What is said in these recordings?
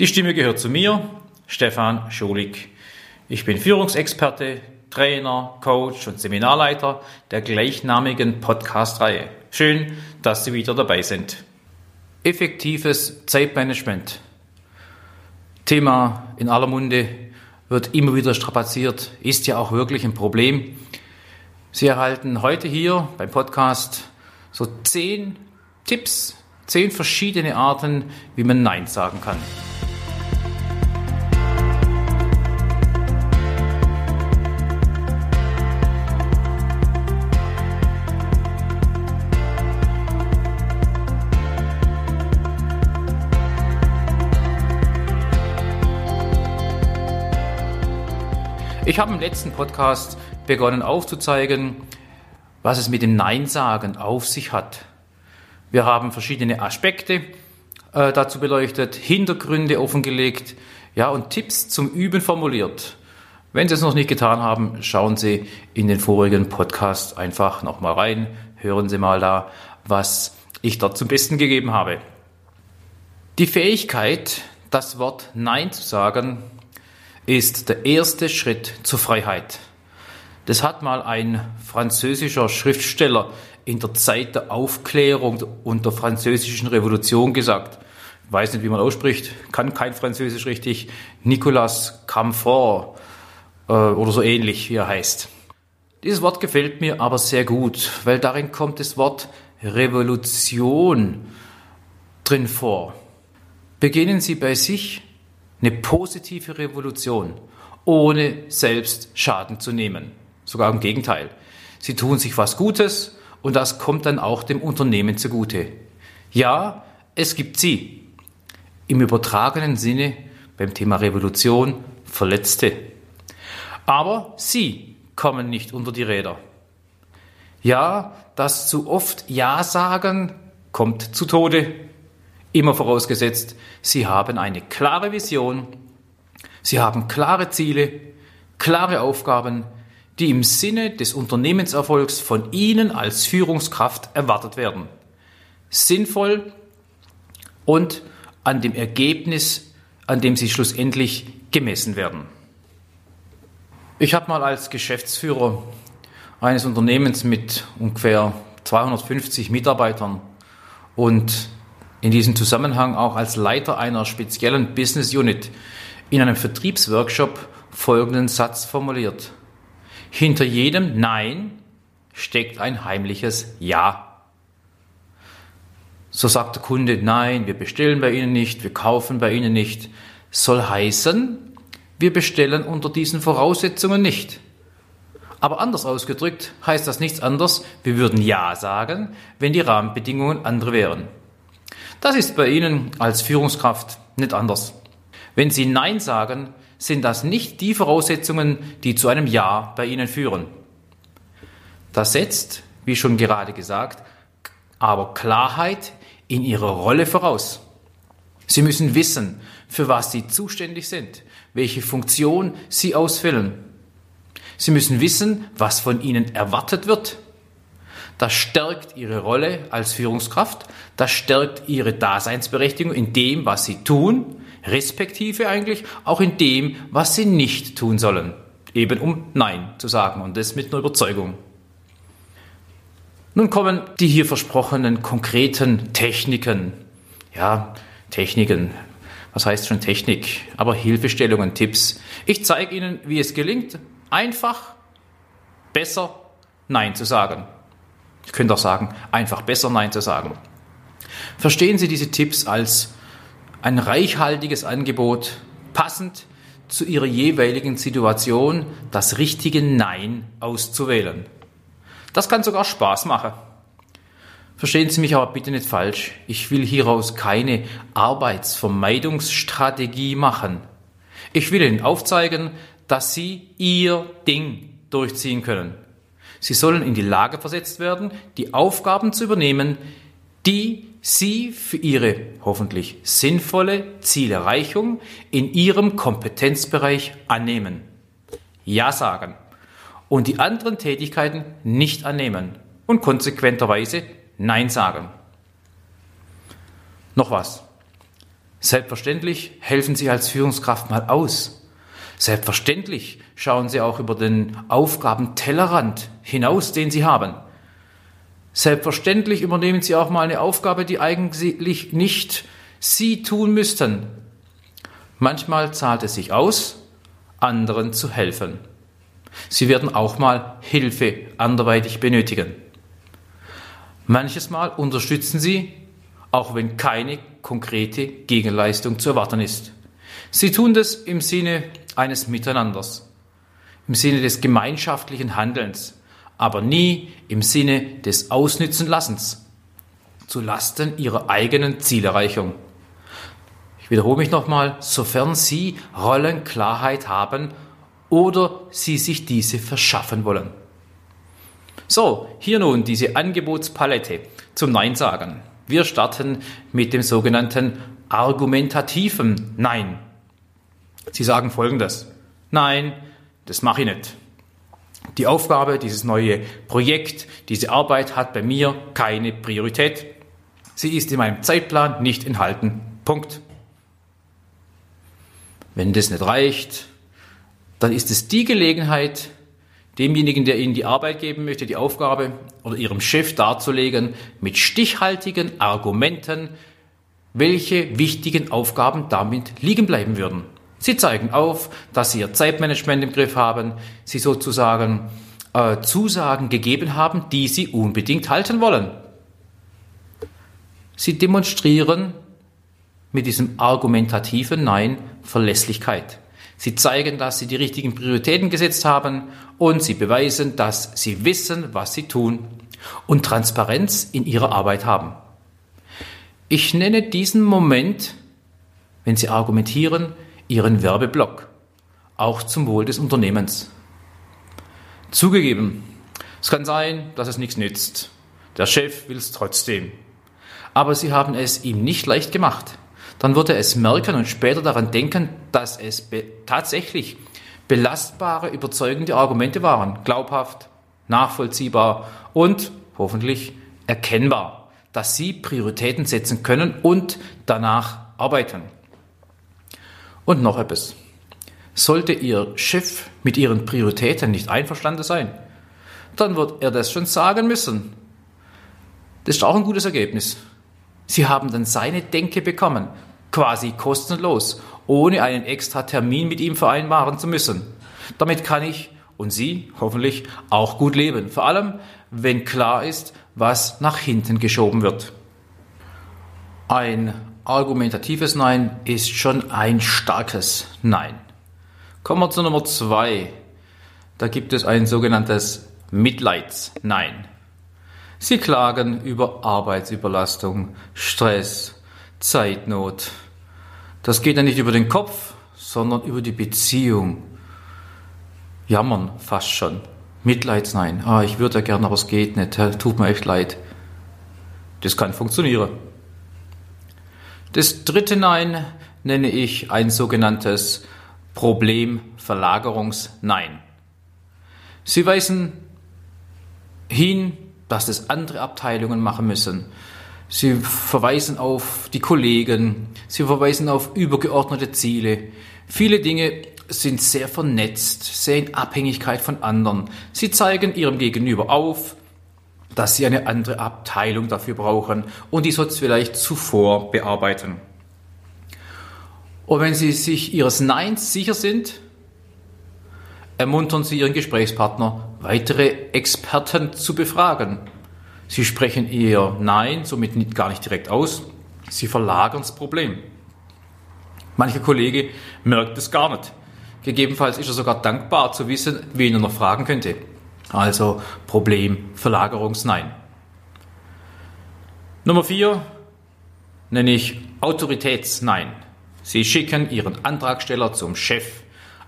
Die Stimme gehört zu mir, Stefan Schulig. Ich bin Führungsexperte, Trainer, Coach und Seminarleiter der gleichnamigen Podcast-Reihe. Schön, dass Sie wieder dabei sind. Effektives Zeitmanagement. Thema in aller Munde wird immer wieder strapaziert, ist ja auch wirklich ein Problem. Sie erhalten heute hier beim Podcast so zehn Tipps, zehn verschiedene Arten, wie man Nein sagen kann. Ich habe im letzten Podcast begonnen aufzuzeigen, was es mit dem Nein-Sagen auf sich hat. Wir haben verschiedene Aspekte äh, dazu beleuchtet, Hintergründe offengelegt, ja, und Tipps zum Üben formuliert. Wenn Sie es noch nicht getan haben, schauen Sie in den vorigen Podcast einfach nochmal rein, hören Sie mal da, was ich dort zum Besten gegeben habe. Die Fähigkeit, das Wort Nein zu sagen, ist der erste Schritt zur Freiheit. Das hat mal ein französischer Schriftsteller in der Zeit der Aufklärung und der französischen Revolution gesagt. Ich weiß nicht, wie man ausspricht, kann kein Französisch richtig. Nicolas Camfort äh, oder so ähnlich, wie er heißt. Dieses Wort gefällt mir aber sehr gut, weil darin kommt das Wort Revolution drin vor. Beginnen Sie bei sich eine positive Revolution, ohne selbst Schaden zu nehmen. Sogar im Gegenteil. Sie tun sich was Gutes und das kommt dann auch dem Unternehmen zugute. Ja, es gibt sie. Im übertragenen Sinne beim Thema Revolution Verletzte. Aber sie kommen nicht unter die Räder. Ja, das zu oft Ja sagen kommt zu Tode. Immer vorausgesetzt, Sie haben eine klare Vision, Sie haben klare Ziele, klare Aufgaben, die im Sinne des Unternehmenserfolgs von Ihnen als Führungskraft erwartet werden. Sinnvoll und an dem Ergebnis, an dem Sie schlussendlich gemessen werden. Ich habe mal als Geschäftsführer eines Unternehmens mit ungefähr 250 Mitarbeitern und in diesem Zusammenhang auch als Leiter einer speziellen Business Unit in einem Vertriebsworkshop folgenden Satz formuliert. Hinter jedem Nein steckt ein heimliches Ja. So sagt der Kunde, nein, wir bestellen bei Ihnen nicht, wir kaufen bei Ihnen nicht. Soll heißen, wir bestellen unter diesen Voraussetzungen nicht. Aber anders ausgedrückt heißt das nichts anderes, wir würden Ja sagen, wenn die Rahmenbedingungen andere wären. Das ist bei Ihnen als Führungskraft nicht anders. Wenn Sie Nein sagen, sind das nicht die Voraussetzungen, die zu einem Ja bei Ihnen führen. Das setzt, wie schon gerade gesagt, aber Klarheit in Ihrer Rolle voraus. Sie müssen wissen, für was Sie zuständig sind, welche Funktion Sie ausfüllen. Sie müssen wissen, was von Ihnen erwartet wird das stärkt ihre Rolle als Führungskraft, das stärkt ihre Daseinsberechtigung in dem, was sie tun, respektive eigentlich auch in dem, was sie nicht tun sollen. Eben um Nein zu sagen und das mit einer Überzeugung. Nun kommen die hier versprochenen konkreten Techniken. Ja, Techniken. Was heißt schon Technik? Aber Hilfestellungen, Tipps. Ich zeige Ihnen, wie es gelingt, einfach, besser Nein zu sagen. Ich könnte auch sagen, einfach besser Nein zu sagen. Verstehen Sie diese Tipps als ein reichhaltiges Angebot, passend zu Ihrer jeweiligen Situation das richtige Nein auszuwählen. Das kann sogar Spaß machen. Verstehen Sie mich aber bitte nicht falsch. Ich will hieraus keine Arbeitsvermeidungsstrategie machen. Ich will Ihnen aufzeigen, dass Sie Ihr Ding durchziehen können. Sie sollen in die Lage versetzt werden, die Aufgaben zu übernehmen, die Sie für Ihre hoffentlich sinnvolle Zielerreichung in Ihrem Kompetenzbereich annehmen. Ja sagen. Und die anderen Tätigkeiten nicht annehmen. Und konsequenterweise Nein sagen. Noch was. Selbstverständlich helfen Sie als Führungskraft mal aus. Selbstverständlich schauen Sie auch über den Aufgabentellerrand hinaus, den Sie haben. Selbstverständlich übernehmen Sie auch mal eine Aufgabe, die eigentlich nicht Sie tun müssten. Manchmal zahlt es sich aus, anderen zu helfen. Sie werden auch mal Hilfe anderweitig benötigen. Manches Mal unterstützen Sie, auch wenn keine konkrete Gegenleistung zu erwarten ist. Sie tun das im Sinne eines Miteinanders, im Sinne des gemeinschaftlichen Handelns, aber nie im Sinne des Ausnützenlassens, zu Lasten ihrer eigenen Zielerreichung. Ich wiederhole mich nochmal, sofern Sie Rollenklarheit haben oder Sie sich diese verschaffen wollen. So, hier nun diese Angebotspalette zum Nein sagen. Wir starten mit dem sogenannten argumentativen Nein. Sie sagen folgendes. Nein, das mache ich nicht. Die Aufgabe, dieses neue Projekt, diese Arbeit hat bei mir keine Priorität. Sie ist in meinem Zeitplan nicht enthalten. Punkt. Wenn das nicht reicht, dann ist es die Gelegenheit, demjenigen, der Ihnen die Arbeit geben möchte, die Aufgabe oder Ihrem Chef darzulegen, mit stichhaltigen Argumenten, welche wichtigen Aufgaben damit liegen bleiben würden. Sie zeigen auf, dass Sie Ihr Zeitmanagement im Griff haben, Sie sozusagen äh, Zusagen gegeben haben, die Sie unbedingt halten wollen. Sie demonstrieren mit diesem argumentativen Nein Verlässlichkeit. Sie zeigen, dass sie die richtigen Prioritäten gesetzt haben und sie beweisen, dass sie wissen, was sie tun und Transparenz in ihrer Arbeit haben. Ich nenne diesen Moment, wenn Sie argumentieren, Ihren Werbeblock, auch zum Wohl des Unternehmens. Zugegeben, es kann sein, dass es nichts nützt. Der Chef will es trotzdem. Aber Sie haben es ihm nicht leicht gemacht dann wird er es merken und später daran denken, dass es be tatsächlich belastbare, überzeugende Argumente waren, glaubhaft, nachvollziehbar und hoffentlich erkennbar, dass sie Prioritäten setzen können und danach arbeiten. Und noch etwas. Sollte Ihr Chef mit Ihren Prioritäten nicht einverstanden sein, dann wird er das schon sagen müssen. Das ist auch ein gutes Ergebnis. Sie haben dann seine Denke bekommen, quasi kostenlos, ohne einen extra Termin mit ihm vereinbaren zu müssen. Damit kann ich und Sie hoffentlich auch gut leben, vor allem wenn klar ist, was nach hinten geschoben wird. Ein argumentatives Nein ist schon ein starkes Nein. Kommen wir zu Nummer zwei. Da gibt es ein sogenanntes Mitleids-Nein. Sie klagen über Arbeitsüberlastung, Stress, Zeitnot. Das geht ja nicht über den Kopf, sondern über die Beziehung. Jammern fast schon. Mitleidsnein. Ah, ich würde ja gerne, aber es geht nicht. Tut mir echt leid. Das kann funktionieren. Das dritte Nein nenne ich ein sogenanntes Problemverlagerungsnein. Sie weisen hin dass das andere Abteilungen machen müssen. Sie verweisen auf die Kollegen, sie verweisen auf übergeordnete Ziele. Viele Dinge sind sehr vernetzt, sehr in Abhängigkeit von anderen. Sie zeigen ihrem Gegenüber auf, dass sie eine andere Abteilung dafür brauchen und die soll es vielleicht zuvor bearbeiten. Und wenn sie sich ihres Neins sicher sind, ermuntern Sie Ihren Gesprächspartner, weitere Experten zu befragen. Sie sprechen eher Nein, somit nicht, gar nicht direkt aus. Sie verlagern das Problem. Mancher Kollege merkt es gar nicht. Gegebenenfalls ist er sogar dankbar zu wissen, wen er noch fragen könnte. Also Problem Verlagerungsnein. Nummer vier nenne ich Autoritätsnein. Sie schicken Ihren Antragsteller zum Chef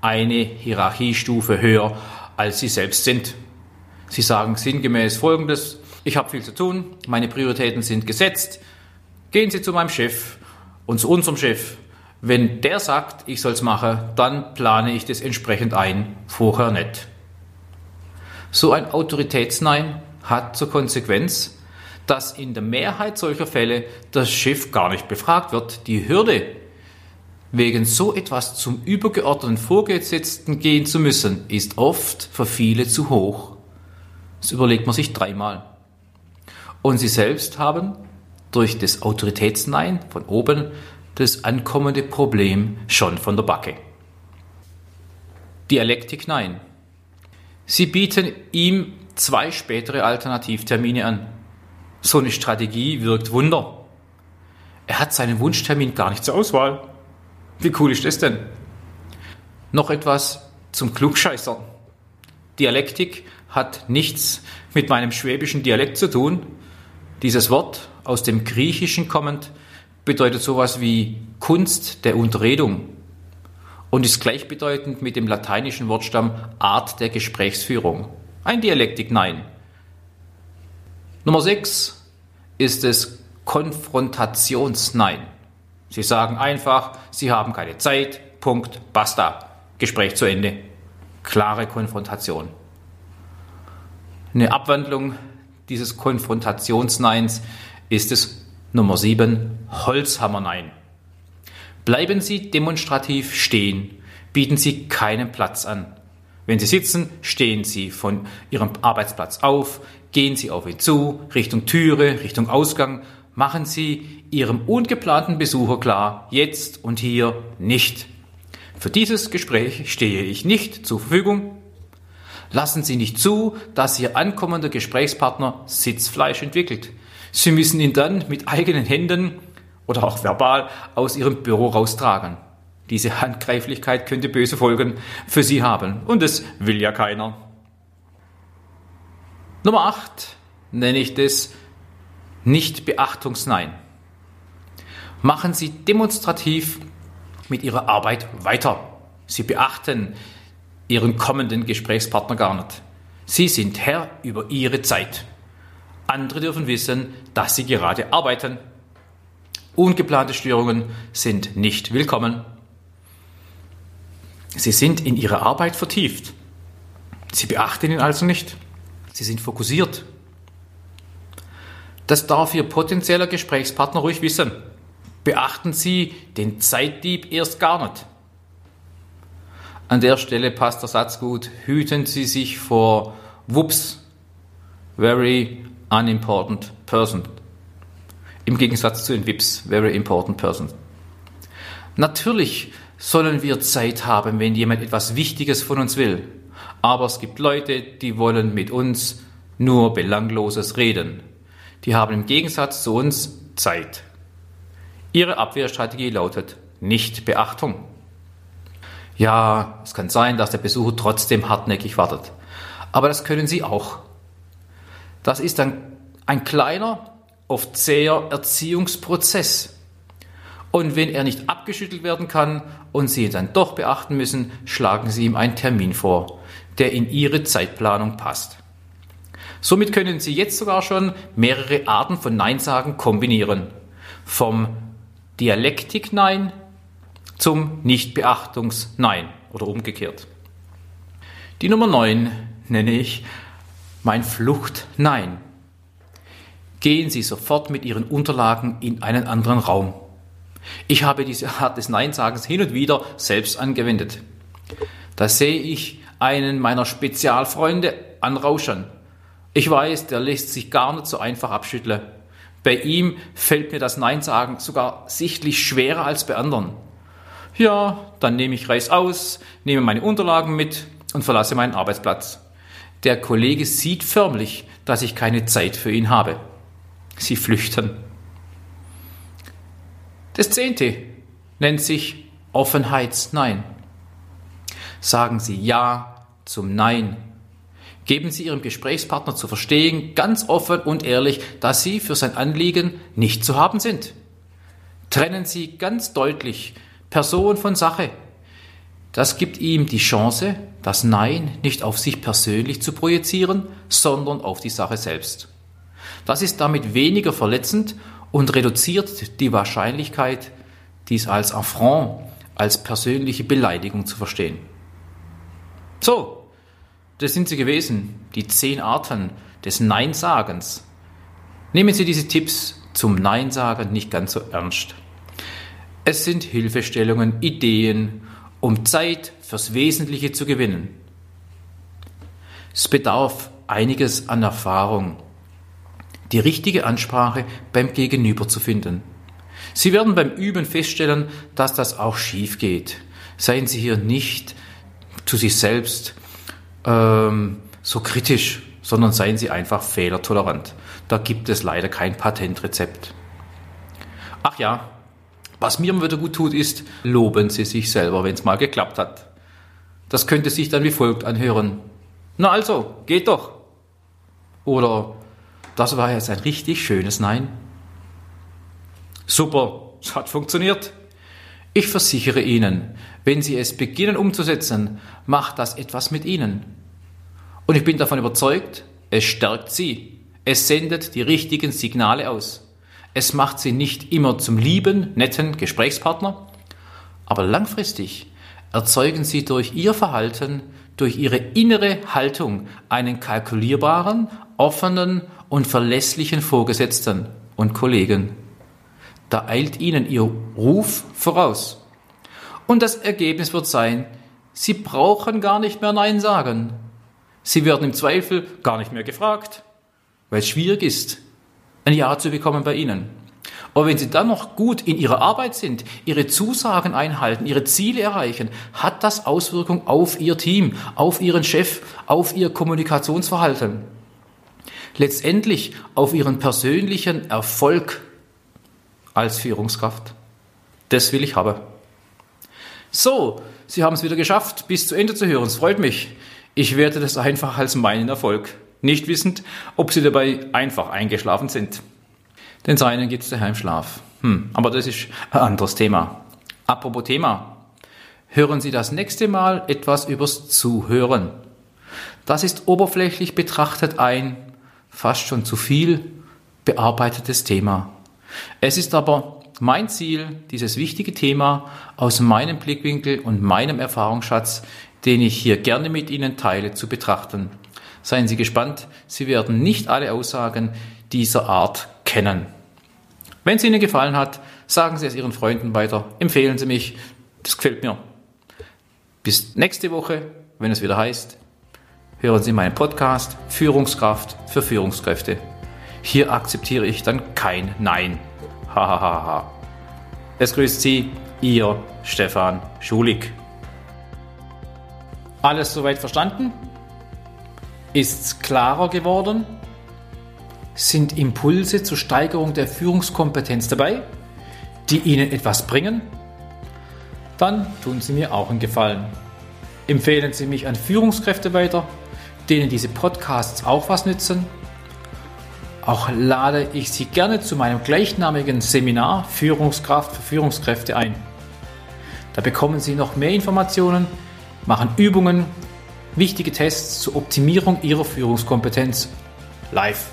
eine Hierarchiestufe höher, als sie selbst sind. Sie sagen sinngemäß Folgendes, ich habe viel zu tun, meine Prioritäten sind gesetzt, gehen Sie zu meinem Chef und zu unserem Chef. Wenn der sagt, ich soll es machen, dann plane ich das entsprechend ein, vorher nicht. So ein Autoritätsnein hat zur Konsequenz, dass in der Mehrheit solcher Fälle das Schiff gar nicht befragt wird. Die Hürde, wegen so etwas zum übergeordneten Vorgesetzten gehen zu müssen, ist oft für viele zu hoch. Das überlegt man sich dreimal. Und sie selbst haben durch das Autoritätsnein von oben das ankommende Problem schon von der Backe. Dialektik Nein. Sie bieten ihm zwei spätere Alternativtermine an. So eine Strategie wirkt Wunder. Er hat seinen Wunschtermin gar nicht zur Auswahl. Wie cool ist das denn? Noch etwas zum Klugscheißern. Dialektik hat nichts mit meinem schwäbischen Dialekt zu tun. Dieses Wort, aus dem Griechischen kommend, bedeutet sowas wie Kunst der Unterredung und ist gleichbedeutend mit dem lateinischen Wortstamm Art der Gesprächsführung. Ein Dialektik, nein. Nummer 6 ist es Konfrontationsnein. Sie sagen einfach, Sie haben keine Zeit, Punkt, basta. Gespräch zu Ende. Klare Konfrontation. Eine Abwandlung dieses Konfrontationsneins ist es Nummer 7, Holzhammernein. Bleiben Sie demonstrativ stehen, bieten Sie keinen Platz an. Wenn Sie sitzen, stehen Sie von Ihrem Arbeitsplatz auf, gehen Sie auf ihn zu, Richtung Türe, Richtung Ausgang, machen Sie Ihrem ungeplanten Besucher klar, jetzt und hier nicht. Für dieses Gespräch stehe ich nicht zur Verfügung. Lassen Sie nicht zu, dass Ihr ankommender Gesprächspartner Sitzfleisch entwickelt. Sie müssen ihn dann mit eigenen Händen oder auch verbal aus Ihrem Büro raustragen. Diese Handgreiflichkeit könnte böse Folgen für Sie haben und es will ja keiner. Nummer 8 nenne ich das Nicht-Beachtungsnein. Machen Sie demonstrativ mit Ihrer Arbeit weiter. Sie beachten Ihren kommenden Gesprächspartner gar nicht. Sie sind Herr über Ihre Zeit. Andere dürfen wissen, dass Sie gerade arbeiten. Ungeplante Störungen sind nicht willkommen. Sie sind in Ihre Arbeit vertieft. Sie beachten ihn also nicht. Sie sind fokussiert. Das darf Ihr potenzieller Gesprächspartner ruhig wissen. Beachten Sie den Zeitdieb erst gar nicht. An der Stelle passt der Satz gut. Hüten Sie sich vor Wups, very unimportant person. Im Gegensatz zu den Wips, very important person. Natürlich sollen wir Zeit haben, wenn jemand etwas Wichtiges von uns will. Aber es gibt Leute, die wollen mit uns nur Belangloses reden. Die haben im Gegensatz zu uns Zeit. Ihre Abwehrstrategie lautet nicht Beachtung. Ja, es kann sein, dass der Besucher trotzdem hartnäckig wartet. Aber das können Sie auch. Das ist ein, ein kleiner, oft zäher Erziehungsprozess. Und wenn er nicht abgeschüttelt werden kann und Sie ihn dann doch beachten müssen, schlagen Sie ihm einen Termin vor, der in Ihre Zeitplanung passt. Somit können Sie jetzt sogar schon mehrere Arten von Nein-Sagen kombinieren. Vom Dialektik-Nein zum Nichtbeachtungs-Nein oder umgekehrt. Die Nummer 9 nenne ich mein Flucht-Nein. Gehen Sie sofort mit Ihren Unterlagen in einen anderen Raum. Ich habe diese Art des Nein-Sagens hin und wieder selbst angewendet. Da sehe ich einen meiner Spezialfreunde anrauschen. Ich weiß, der lässt sich gar nicht so einfach abschütteln. Bei ihm fällt mir das Nein-Sagen sogar sichtlich schwerer als bei anderen. Ja, dann nehme ich Reis aus, nehme meine Unterlagen mit und verlasse meinen Arbeitsplatz. Der Kollege sieht förmlich, dass ich keine Zeit für ihn habe. Sie flüchten. Das zehnte nennt sich Offenheitsnein. Sagen Sie Ja zum Nein. Geben Sie Ihrem Gesprächspartner zu verstehen, ganz offen und ehrlich, dass Sie für sein Anliegen nicht zu haben sind. Trennen Sie ganz deutlich Person von Sache. Das gibt ihm die Chance, das Nein nicht auf sich persönlich zu projizieren, sondern auf die Sache selbst. Das ist damit weniger verletzend und reduziert die Wahrscheinlichkeit, dies als Affront, als persönliche Beleidigung zu verstehen. So, das sind sie gewesen, die zehn Arten des Nein-Sagens. Nehmen Sie diese Tipps zum Nein-Sagen nicht ganz so ernst. Es sind Hilfestellungen, Ideen, um Zeit fürs Wesentliche zu gewinnen. Es bedarf einiges an Erfahrung, die richtige Ansprache beim Gegenüber zu finden. Sie werden beim Üben feststellen, dass das auch schief geht. Seien Sie hier nicht zu sich selbst ähm, so kritisch, sondern seien Sie einfach fehlertolerant. Da gibt es leider kein Patentrezept. Ach ja, was mir immer wieder gut tut, ist, loben Sie sich selber, wenn es mal geklappt hat. Das könnte sich dann wie folgt anhören. Na also, geht doch. Oder, das war jetzt ein richtig schönes Nein. Super, es hat funktioniert. Ich versichere Ihnen, wenn Sie es beginnen umzusetzen, macht das etwas mit Ihnen. Und ich bin davon überzeugt, es stärkt Sie. Es sendet die richtigen Signale aus. Es macht Sie nicht immer zum lieben, netten Gesprächspartner, aber langfristig erzeugen Sie durch Ihr Verhalten, durch Ihre innere Haltung einen kalkulierbaren, offenen und verlässlichen Vorgesetzten und Kollegen. Da eilt Ihnen Ihr Ruf voraus. Und das Ergebnis wird sein, Sie brauchen gar nicht mehr Nein sagen. Sie werden im Zweifel gar nicht mehr gefragt, weil es schwierig ist, ein Ja zu bekommen bei Ihnen. Aber wenn Sie dann noch gut in Ihrer Arbeit sind, Ihre Zusagen einhalten, Ihre Ziele erreichen, hat das Auswirkungen auf Ihr Team, auf Ihren Chef, auf Ihr Kommunikationsverhalten. Letztendlich auf Ihren persönlichen Erfolg als Führungskraft. Das will ich haben. So, Sie haben es wieder geschafft, bis zu Ende zu hören. Es freut mich. Ich werte das einfach als meinen Erfolg, nicht wissend, ob Sie dabei einfach eingeschlafen sind. Den seinen gibt es daheim Schlaf. Hm, aber das ist ein anderes Thema. Apropos Thema. Hören Sie das nächste Mal etwas übers Zuhören. Das ist oberflächlich betrachtet ein fast schon zu viel bearbeitetes Thema. Es ist aber mein Ziel, dieses wichtige Thema aus meinem Blickwinkel und meinem Erfahrungsschatz, den ich hier gerne mit Ihnen teile, zu betrachten. Seien Sie gespannt, Sie werden nicht alle Aussagen dieser Art kennen. Wenn es Ihnen gefallen hat, sagen Sie es Ihren Freunden weiter, empfehlen Sie mich, das gefällt mir. Bis nächste Woche, wenn es wieder heißt, hören Sie meinen Podcast Führungskraft für Führungskräfte. Hier akzeptiere ich dann kein Nein. Hahaha. Ha, ha. Es grüßt Sie, Ihr Stefan Schulig. Alles soweit verstanden? Ist's klarer geworden? Sind Impulse zur Steigerung der Führungskompetenz dabei, die Ihnen etwas bringen? Dann tun Sie mir auch einen Gefallen. Empfehlen Sie mich an Führungskräfte weiter, denen diese Podcasts auch was nützen auch lade ich Sie gerne zu meinem gleichnamigen Seminar Führungskraft für Führungskräfte ein. Da bekommen Sie noch mehr Informationen, machen Übungen, wichtige Tests zur Optimierung Ihrer Führungskompetenz live.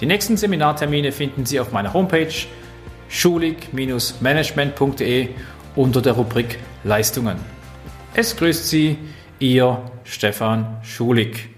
Die nächsten Seminartermine finden Sie auf meiner Homepage schulig-management.de unter der Rubrik Leistungen. Es grüßt Sie, Ihr Stefan Schulig.